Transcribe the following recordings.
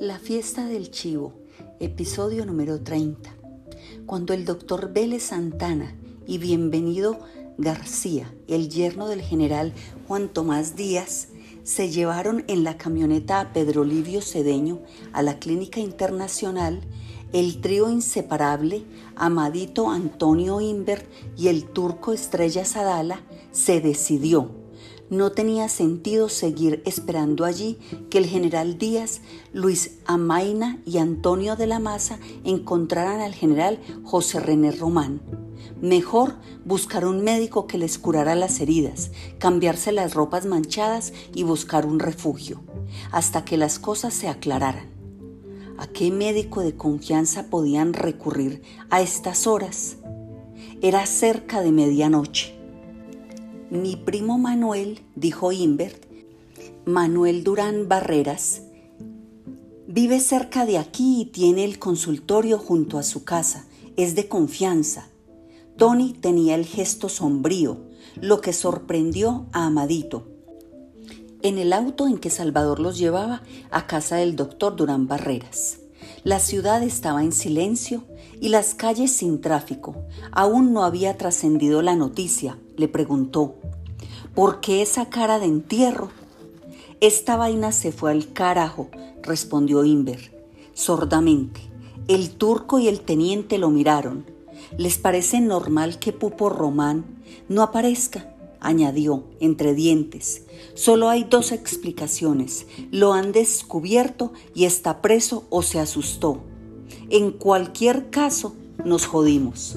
La fiesta del chivo, episodio número 30. Cuando el doctor Vélez Santana y bienvenido García, el yerno del general Juan Tomás Díaz, se llevaron en la camioneta a Pedro Livio Cedeño a la clínica internacional, el trío inseparable, Amadito Antonio Imbert y el turco Estrella Sadala, se decidió no tenía sentido seguir esperando allí que el general Díaz, Luis Amaina y Antonio de la Maza encontraran al general José René Román. Mejor buscar un médico que les curara las heridas, cambiarse las ropas manchadas y buscar un refugio, hasta que las cosas se aclararan. ¿A qué médico de confianza podían recurrir a estas horas? Era cerca de medianoche. Mi primo Manuel, dijo Invert, Manuel Durán Barreras, vive cerca de aquí y tiene el consultorio junto a su casa. Es de confianza. Tony tenía el gesto sombrío, lo que sorprendió a Amadito. En el auto en que Salvador los llevaba a casa del doctor Durán Barreras. La ciudad estaba en silencio y las calles sin tráfico. Aún no había trascendido la noticia, le preguntó. ¿Por qué esa cara de entierro? Esta vaina se fue al carajo, respondió Inver, sordamente. El turco y el teniente lo miraron. ¿Les parece normal que Pupo Román no aparezca? añadió entre dientes. Solo hay dos explicaciones. Lo han descubierto y está preso o se asustó. En cualquier caso, nos jodimos.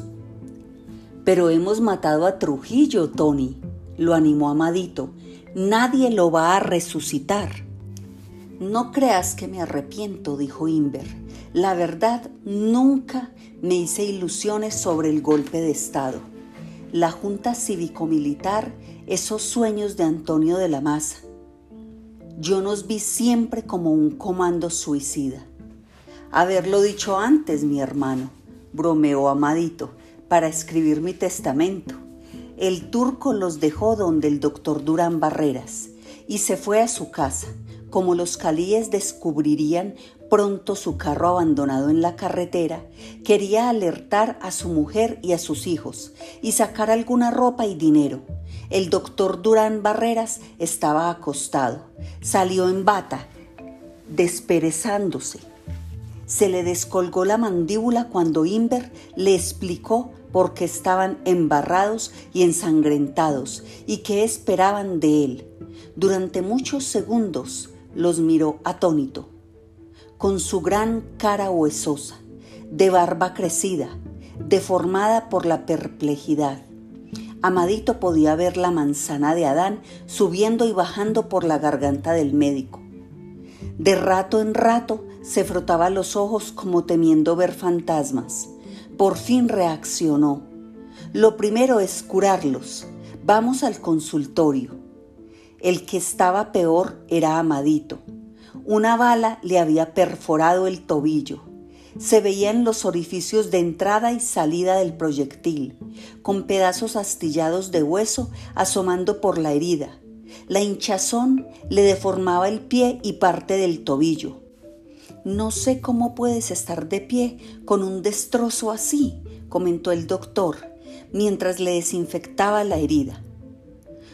Pero hemos matado a Trujillo, Tony, lo animó Amadito. Nadie lo va a resucitar. No creas que me arrepiento, dijo Inver. La verdad, nunca me hice ilusiones sobre el golpe de Estado. La Junta Cívico-Militar, esos sueños de Antonio de la Maza. Yo nos vi siempre como un comando suicida. Haberlo dicho antes, mi hermano, bromeó Amadito, para escribir mi testamento. El turco los dejó donde el doctor Durán Barreras y se fue a su casa. Como los calíes descubrirían pronto su carro abandonado en la carretera, quería alertar a su mujer y a sus hijos y sacar alguna ropa y dinero. El doctor Durán Barreras estaba acostado. Salió en bata, desperezándose se le descolgó la mandíbula cuando Inver le explicó por qué estaban embarrados y ensangrentados y qué esperaban de él. Durante muchos segundos los miró atónito. Con su gran cara huesosa, de barba crecida, deformada por la perplejidad. Amadito podía ver la manzana de Adán subiendo y bajando por la garganta del médico. De rato en rato se frotaba los ojos como temiendo ver fantasmas. Por fin reaccionó. Lo primero es curarlos. Vamos al consultorio. El que estaba peor era Amadito. Una bala le había perforado el tobillo. Se veían los orificios de entrada y salida del proyectil, con pedazos astillados de hueso asomando por la herida. La hinchazón le deformaba el pie y parte del tobillo. No sé cómo puedes estar de pie con un destrozo así, comentó el doctor, mientras le desinfectaba la herida.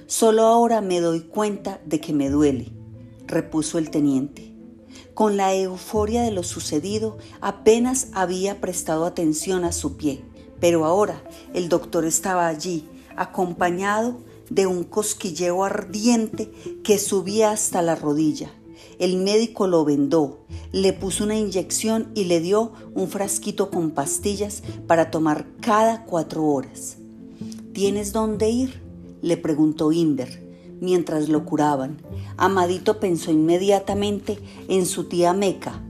Solo ahora me doy cuenta de que me duele, repuso el teniente. Con la euforia de lo sucedido apenas había prestado atención a su pie, pero ahora el doctor estaba allí, acompañado de un cosquilleo ardiente que subía hasta la rodilla. El médico lo vendó, le puso una inyección y le dio un frasquito con pastillas para tomar cada cuatro horas. ¿Tienes dónde ir? le preguntó Inver mientras lo curaban. Amadito pensó inmediatamente en su tía Meca.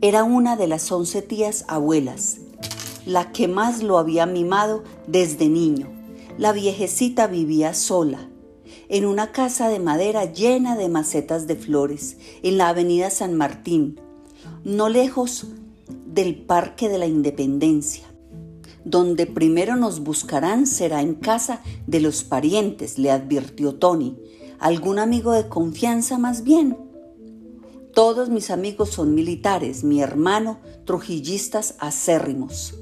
Era una de las once tías abuelas, la que más lo había mimado desde niño. La viejecita vivía sola en una casa de madera llena de macetas de flores en la avenida San Martín, no lejos del Parque de la Independencia. Donde primero nos buscarán será en casa de los parientes, le advirtió Tony. ¿Algún amigo de confianza más bien? Todos mis amigos son militares, mi hermano, trujillistas acérrimos.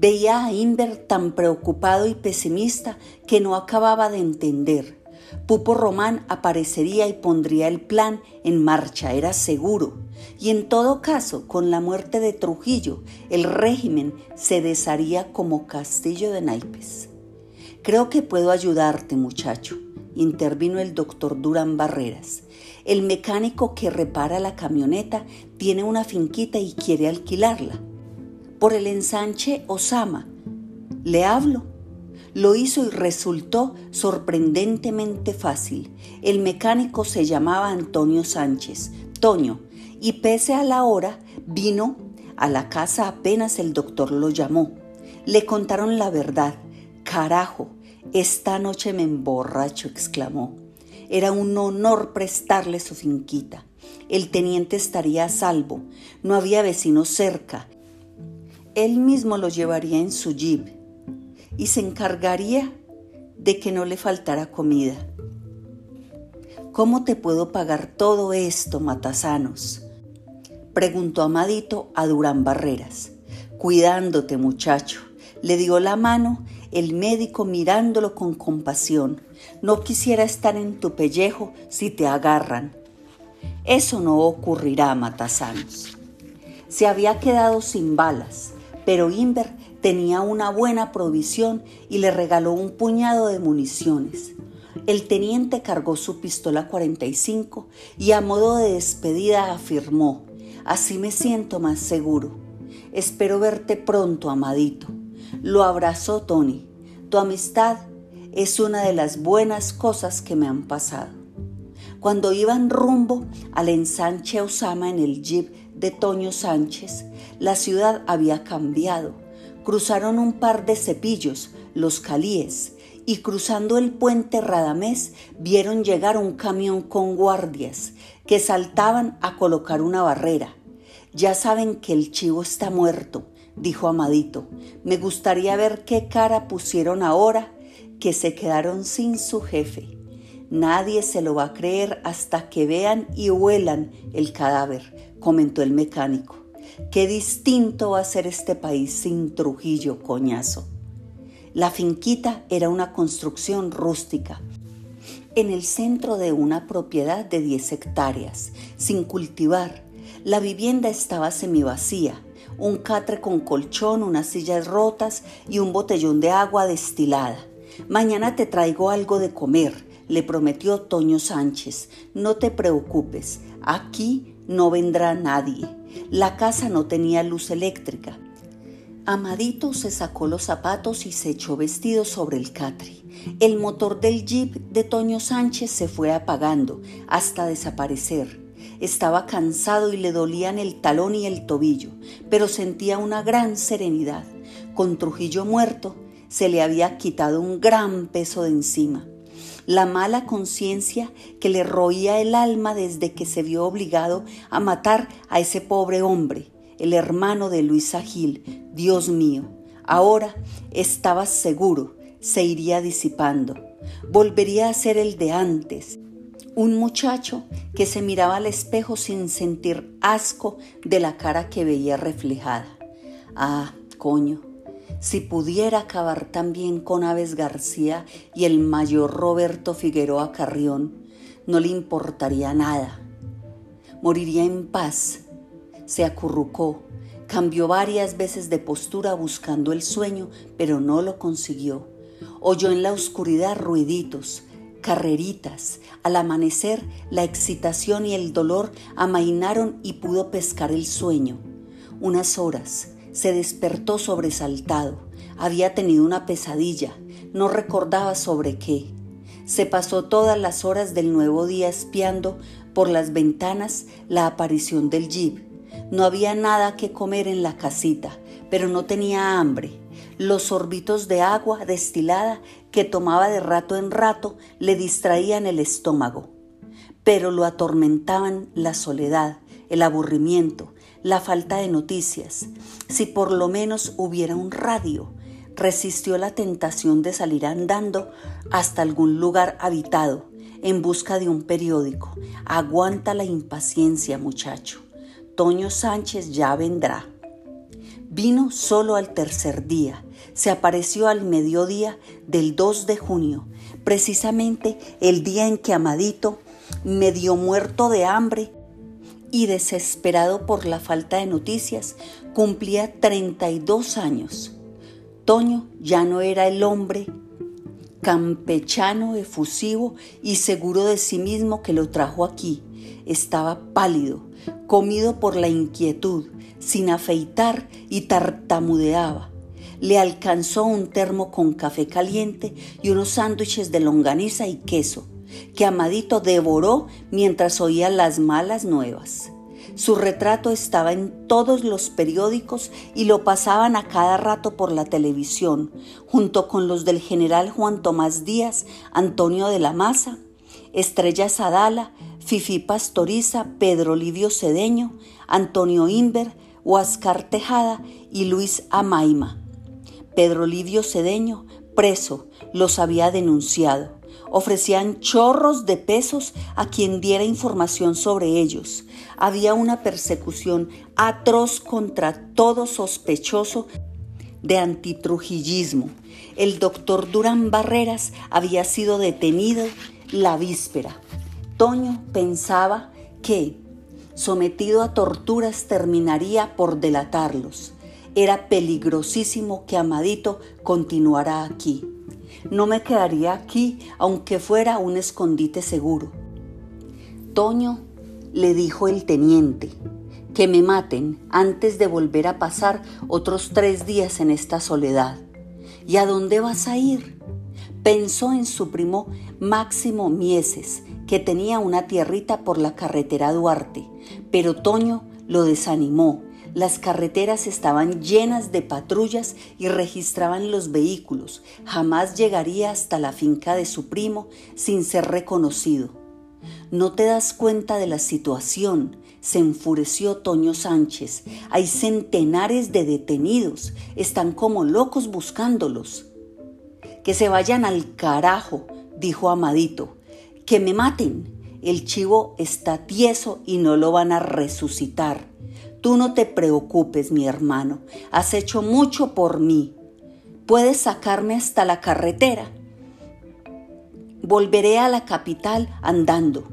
Veía a Inver tan preocupado y pesimista que no acababa de entender. Pupo Román aparecería y pondría el plan en marcha, era seguro. Y en todo caso, con la muerte de Trujillo, el régimen se desharía como castillo de naipes. Creo que puedo ayudarte, muchacho, intervino el doctor Durán Barreras. El mecánico que repara la camioneta tiene una finquita y quiere alquilarla. Por el ensanche Osama. Le hablo. Lo hizo y resultó sorprendentemente fácil. El mecánico se llamaba Antonio Sánchez, Toño, y pese a la hora, vino a la casa apenas el doctor lo llamó. Le contaron la verdad. Carajo, esta noche me emborracho, exclamó. Era un honor prestarle su finquita. El teniente estaría a salvo. No había vecinos cerca. Él mismo lo llevaría en su jeep y se encargaría de que no le faltara comida. ¿Cómo te puedo pagar todo esto, Matasanos? Preguntó Amadito a Durán Barreras. Cuidándote, muchacho. Le dio la mano el médico mirándolo con compasión. No quisiera estar en tu pellejo si te agarran. Eso no ocurrirá, Matasanos. Se había quedado sin balas, pero Inver tenía una buena provisión y le regaló un puñado de municiones. El teniente cargó su pistola 45 y a modo de despedida afirmó, así me siento más seguro. Espero verte pronto, amadito. Lo abrazó Tony. Tu amistad es una de las buenas cosas que me han pasado. Cuando iban rumbo al ensanche Osama en el jeep de Toño Sánchez, la ciudad había cambiado. Cruzaron un par de cepillos, los calíes, y cruzando el puente Radamés vieron llegar un camión con guardias que saltaban a colocar una barrera. Ya saben que el chivo está muerto, dijo Amadito. Me gustaría ver qué cara pusieron ahora que se quedaron sin su jefe. Nadie se lo va a creer hasta que vean y huelan el cadáver, comentó el mecánico. Qué distinto va a ser este país sin Trujillo, coñazo. La finquita era una construcción rústica, en el centro de una propiedad de 10 hectáreas, sin cultivar. La vivienda estaba semivacía un catre con colchón, unas sillas rotas y un botellón de agua destilada. Mañana te traigo algo de comer, le prometió Toño Sánchez. No te preocupes, aquí no vendrá nadie. La casa no tenía luz eléctrica. Amadito se sacó los zapatos y se echó vestido sobre el catre. El motor del jeep de Toño Sánchez se fue apagando hasta desaparecer. Estaba cansado y le dolían el talón y el tobillo, pero sentía una gran serenidad. Con Trujillo muerto, se le había quitado un gran peso de encima. La mala conciencia que le roía el alma desde que se vio obligado a matar a ese pobre hombre, el hermano de Luisa Gil, Dios mío, ahora estaba seguro, se iría disipando. Volvería a ser el de antes, un muchacho que se miraba al espejo sin sentir asco de la cara que veía reflejada. Ah, coño, si pudiera acabar también con Aves García y el mayor Roberto Figueroa Carrión, no le importaría nada. Moriría en paz. Se acurrucó, cambió varias veces de postura buscando el sueño, pero no lo consiguió. Oyó en la oscuridad ruiditos, carreritas. Al amanecer, la excitación y el dolor amainaron y pudo pescar el sueño. Unas horas, se despertó sobresaltado. Había tenido una pesadilla, no recordaba sobre qué. Se pasó todas las horas del nuevo día espiando por las ventanas la aparición del jeep. No había nada que comer en la casita, pero no tenía hambre. Los sorbitos de agua destilada que tomaba de rato en rato le distraían el estómago, pero lo atormentaban la soledad, el aburrimiento, la falta de noticias. Si por lo menos hubiera un radio, resistió la tentación de salir andando hasta algún lugar habitado. en busca de un periódico. Aguanta la impaciencia, muchacho. Toño Sánchez ya vendrá. Vino solo al tercer día. Se apareció al mediodía del 2 de junio, precisamente el día en que Amadito, medio muerto de hambre y desesperado por la falta de noticias, cumplía 32 años. Toño ya no era el hombre campechano, efusivo y seguro de sí mismo que lo trajo aquí. Estaba pálido, comido por la inquietud, sin afeitar y tartamudeaba. Le alcanzó un termo con café caliente y unos sándwiches de longaniza y queso, que Amadito devoró mientras oía las malas nuevas. Su retrato estaba en todos los periódicos y lo pasaban a cada rato por la televisión, junto con los del general Juan Tomás Díaz, Antonio de la Maza, Estrella Sadala, Fifi Pastoriza, Pedro Livio Cedeño, Antonio Inver, Huáscar Tejada y Luis Amaima. Pedro Livio Cedeño, preso, los había denunciado. Ofrecían chorros de pesos a quien diera información sobre ellos. Había una persecución atroz contra todo sospechoso de antitrujillismo. El doctor Durán Barreras había sido detenido la víspera. Toño pensaba que, sometido a torturas, terminaría por delatarlos. Era peligrosísimo que Amadito continuara aquí. No me quedaría aquí aunque fuera un escondite seguro. Toño, le dijo el teniente, que me maten antes de volver a pasar otros tres días en esta soledad. ¿Y a dónde vas a ir? Pensó en su primo Máximo Mieses, que tenía una tierrita por la carretera Duarte, pero Toño lo desanimó las carreteras estaban llenas de patrullas y registraban los vehículos. Jamás llegaría hasta la finca de su primo sin ser reconocido. ¿No te das cuenta de la situación? Se enfureció Toño Sánchez. Hay centenares de detenidos. Están como locos buscándolos. Que se vayan al carajo, dijo Amadito. Que me maten. El chivo está tieso y no lo van a resucitar. Tú no te preocupes, mi hermano, has hecho mucho por mí. Puedes sacarme hasta la carretera. Volveré a la capital andando.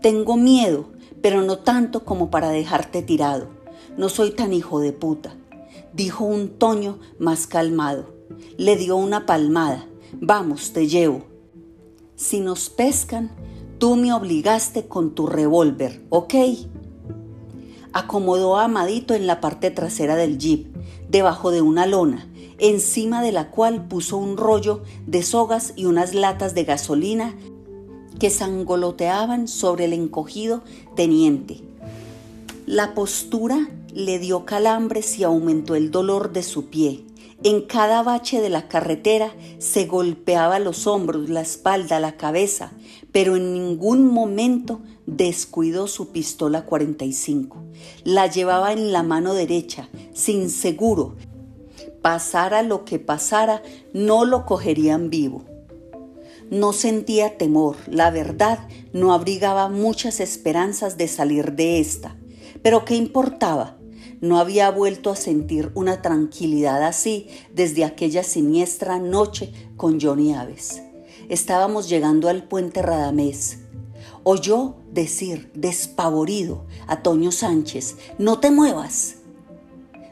Tengo miedo, pero no tanto como para dejarte tirado. No soy tan hijo de puta, dijo un Toño más calmado. Le dio una palmada. Vamos, te llevo. Si nos pescan, tú me obligaste con tu revólver, ¿ok? Acomodó a Amadito en la parte trasera del jeep, debajo de una lona, encima de la cual puso un rollo de sogas y unas latas de gasolina que sangoloteaban sobre el encogido teniente. La postura le dio calambres y aumentó el dolor de su pie. En cada bache de la carretera se golpeaba los hombros, la espalda, la cabeza, pero en ningún momento descuidó su pistola 45. La llevaba en la mano derecha, sin seguro. Pasara lo que pasara, no lo cogerían vivo. No sentía temor, la verdad no abrigaba muchas esperanzas de salir de esta. Pero ¿qué importaba? No había vuelto a sentir una tranquilidad así desde aquella siniestra noche con Johnny Aves. Estábamos llegando al puente Radamés. Oyó decir, despavorido, a Toño Sánchez, no te muevas,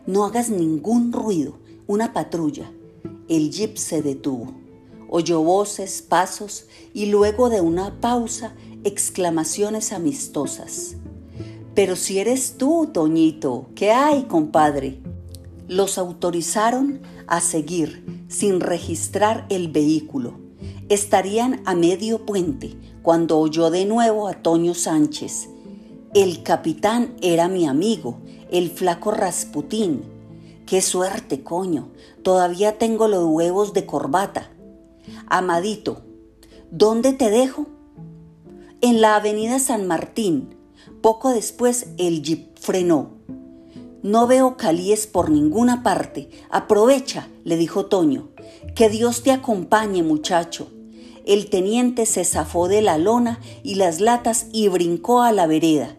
no hagas ningún ruido, una patrulla. El jeep se detuvo. Oyó voces, pasos y luego de una pausa, exclamaciones amistosas. Pero si eres tú, Toñito, ¿qué hay, compadre? Los autorizaron a seguir sin registrar el vehículo Estarían a medio puente cuando oyó de nuevo a Toño Sánchez. El capitán era mi amigo, el flaco Rasputín. Qué suerte, coño. Todavía tengo los huevos de corbata. Amadito, ¿dónde te dejo? En la avenida San Martín. Poco después el jeep frenó. No veo calíes por ninguna parte. Aprovecha, le dijo Toño. Que Dios te acompañe, muchacho. El teniente se zafó de la lona y las latas y brincó a la vereda.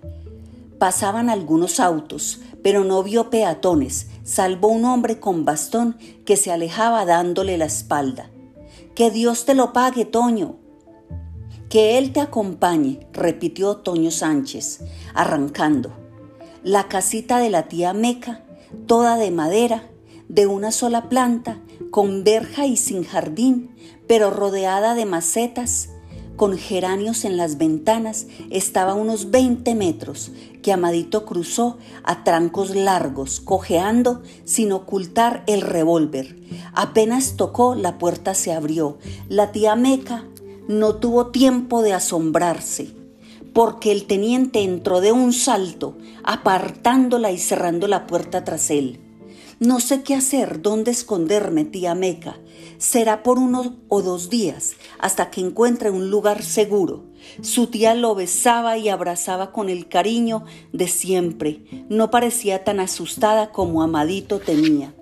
Pasaban algunos autos, pero no vio peatones, salvo un hombre con bastón que se alejaba dándole la espalda. Que Dios te lo pague, Toño. Que Él te acompañe, repitió Toño Sánchez, arrancando. La casita de la tía Meca, toda de madera, de una sola planta, con verja y sin jardín, pero rodeada de macetas, con geranios en las ventanas, estaba unos 20 metros, que Amadito cruzó a trancos largos, cojeando sin ocultar el revólver. Apenas tocó, la puerta se abrió. La tía Meca no tuvo tiempo de asombrarse, porque el teniente entró de un salto, apartándola y cerrando la puerta tras él. No sé qué hacer, dónde esconderme, tía Meca. Será por uno o dos días, hasta que encuentre un lugar seguro. Su tía lo besaba y abrazaba con el cariño de siempre. No parecía tan asustada como Amadito temía.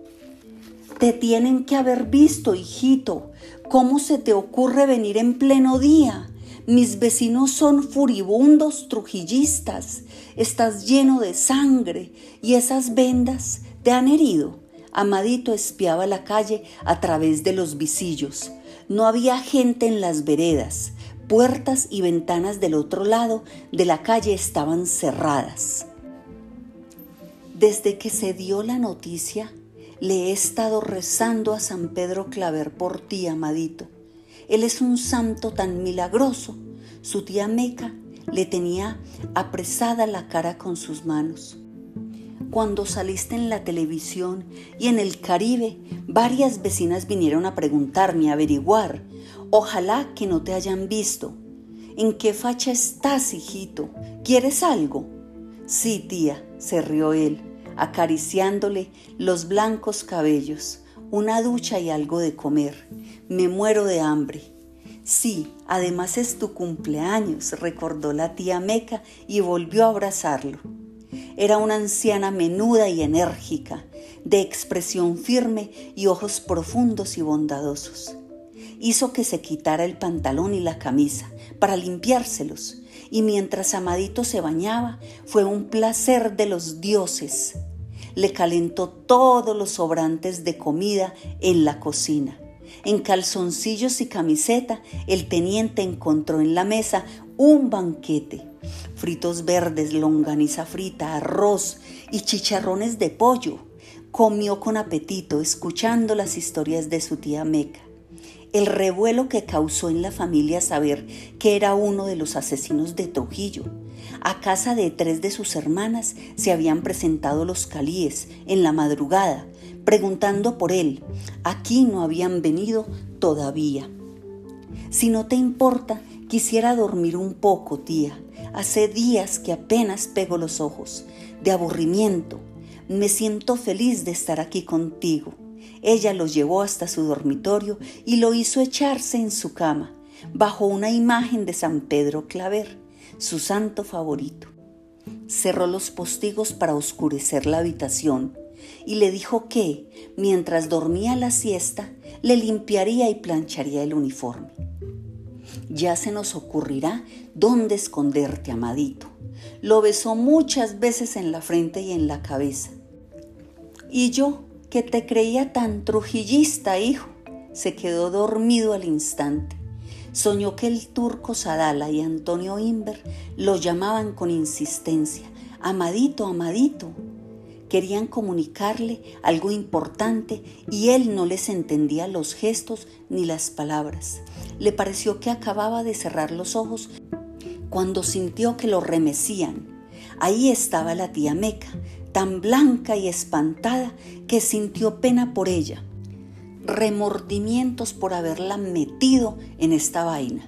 Te tienen que haber visto, hijito. ¿Cómo se te ocurre venir en pleno día? Mis vecinos son furibundos trujillistas. Estás lleno de sangre y esas vendas han herido. Amadito espiaba la calle a través de los visillos. No había gente en las veredas. Puertas y ventanas del otro lado de la calle estaban cerradas. Desde que se dio la noticia, le he estado rezando a San Pedro Claver por ti, Amadito. Él es un santo tan milagroso. Su tía Meca le tenía apresada la cara con sus manos cuando saliste en la televisión y en el Caribe, varias vecinas vinieron a preguntarme, a averiguar. Ojalá que no te hayan visto. ¿En qué facha estás, hijito? ¿Quieres algo? Sí, tía, se rió él, acariciándole los blancos cabellos, una ducha y algo de comer. Me muero de hambre. Sí, además es tu cumpleaños, recordó la tía Meca y volvió a abrazarlo. Era una anciana menuda y enérgica, de expresión firme y ojos profundos y bondadosos. Hizo que se quitara el pantalón y la camisa para limpiárselos, y mientras Amadito se bañaba, fue un placer de los dioses. Le calentó todos los sobrantes de comida en la cocina. En calzoncillos y camiseta, el teniente encontró en la mesa un banquete fritos verdes, longaniza frita, arroz y chicharrones de pollo. Comió con apetito, escuchando las historias de su tía Meca. El revuelo que causó en la familia saber que era uno de los asesinos de Trujillo. A casa de tres de sus hermanas se habían presentado los calíes en la madrugada, preguntando por él. Aquí no habían venido todavía. Si no te importa, quisiera dormir un poco, tía, Hace días que apenas pego los ojos, de aburrimiento. Me siento feliz de estar aquí contigo. Ella lo llevó hasta su dormitorio y lo hizo echarse en su cama, bajo una imagen de San Pedro Claver, su santo favorito. Cerró los postigos para oscurecer la habitación y le dijo que, mientras dormía la siesta, le limpiaría y plancharía el uniforme ya se nos ocurrirá dónde esconderte, amadito. Lo besó muchas veces en la frente y en la cabeza. Y yo, que te creía tan trujillista, hijo, se quedó dormido al instante. Soñó que el turco Sadala y Antonio Inver lo llamaban con insistencia, Amadito, Amadito. Querían comunicarle algo importante y él no les entendía los gestos ni las palabras. Le pareció que acababa de cerrar los ojos cuando sintió que lo remecían. Ahí estaba la tía Meca, tan blanca y espantada que sintió pena por ella, remordimientos por haberla metido en esta vaina.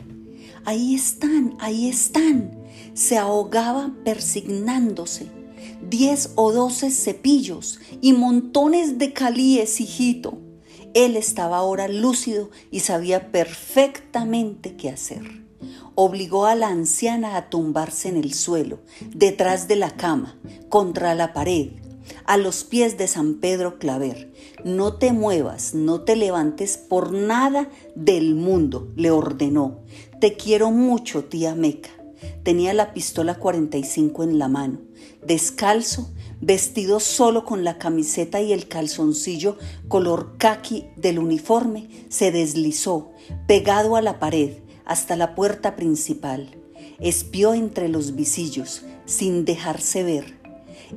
Ahí están, ahí están. Se ahogaba persignándose. Diez o doce cepillos y montones de calíes, hijito. Él estaba ahora lúcido y sabía perfectamente qué hacer. Obligó a la anciana a tumbarse en el suelo, detrás de la cama, contra la pared. a los pies de San Pedro Claver. No te muevas, no te levantes por nada del mundo, le ordenó. Te quiero mucho, tía Meca. Tenía la pistola 45 en la mano. Descalzo, vestido solo con la camiseta y el calzoncillo color khaki del uniforme, se deslizó, pegado a la pared, hasta la puerta principal. Espió entre los visillos, sin dejarse ver.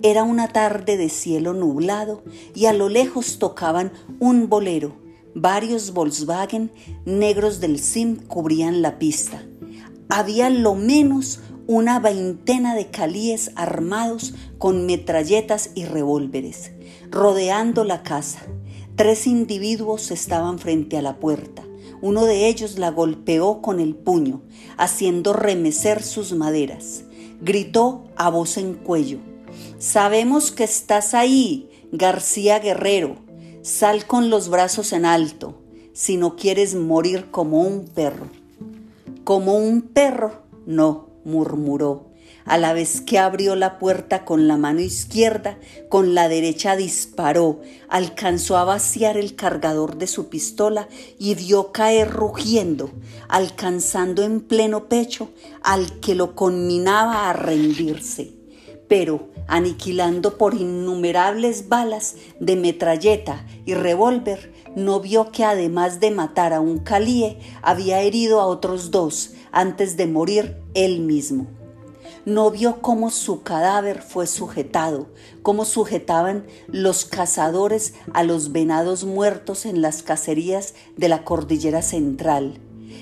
Era una tarde de cielo nublado y a lo lejos tocaban un bolero. Varios Volkswagen negros del SIM cubrían la pista. Había lo menos una veintena de calíes armados con metralletas y revólveres, rodeando la casa. Tres individuos estaban frente a la puerta. Uno de ellos la golpeó con el puño, haciendo remecer sus maderas. Gritó a voz en cuello. Sabemos que estás ahí, García Guerrero. Sal con los brazos en alto, si no quieres morir como un perro. Como un perro, no, murmuró, a la vez que abrió la puerta con la mano izquierda, con la derecha disparó, alcanzó a vaciar el cargador de su pistola y vio caer rugiendo, alcanzando en pleno pecho al que lo conminaba a rendirse. Pero, aniquilando por innumerables balas de metralleta y revólver, no vio que además de matar a un calíe, había herido a otros dos antes de morir él mismo. No vio cómo su cadáver fue sujetado, cómo sujetaban los cazadores a los venados muertos en las cacerías de la cordillera central,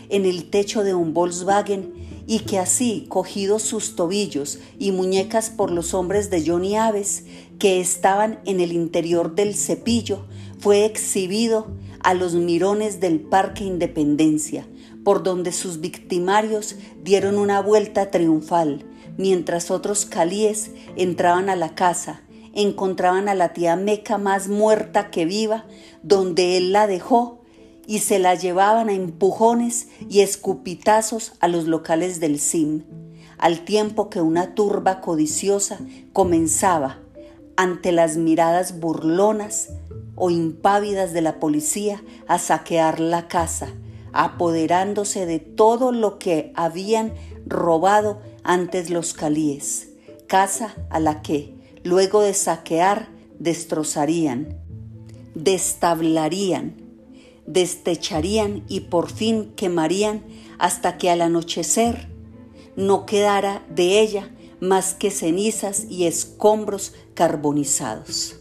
en el techo de un Volkswagen, y que así, cogidos sus tobillos y muñecas por los hombres de Johnny Aves, que estaban en el interior del cepillo, fue exhibido a los mirones del Parque Independencia, por donde sus victimarios dieron una vuelta triunfal, mientras otros calíes entraban a la casa, encontraban a la tía Meca más muerta que viva, donde él la dejó, y se la llevaban a empujones y escupitazos a los locales del CIM, al tiempo que una turba codiciosa comenzaba, ante las miradas burlonas o impávidas de la policía, a saquear la casa, apoderándose de todo lo que habían robado antes los calíes, casa a la que, luego de saquear, destrozarían, destablarían, destecharían y por fin quemarían hasta que al anochecer no quedara de ella más que cenizas y escombros carbonizados.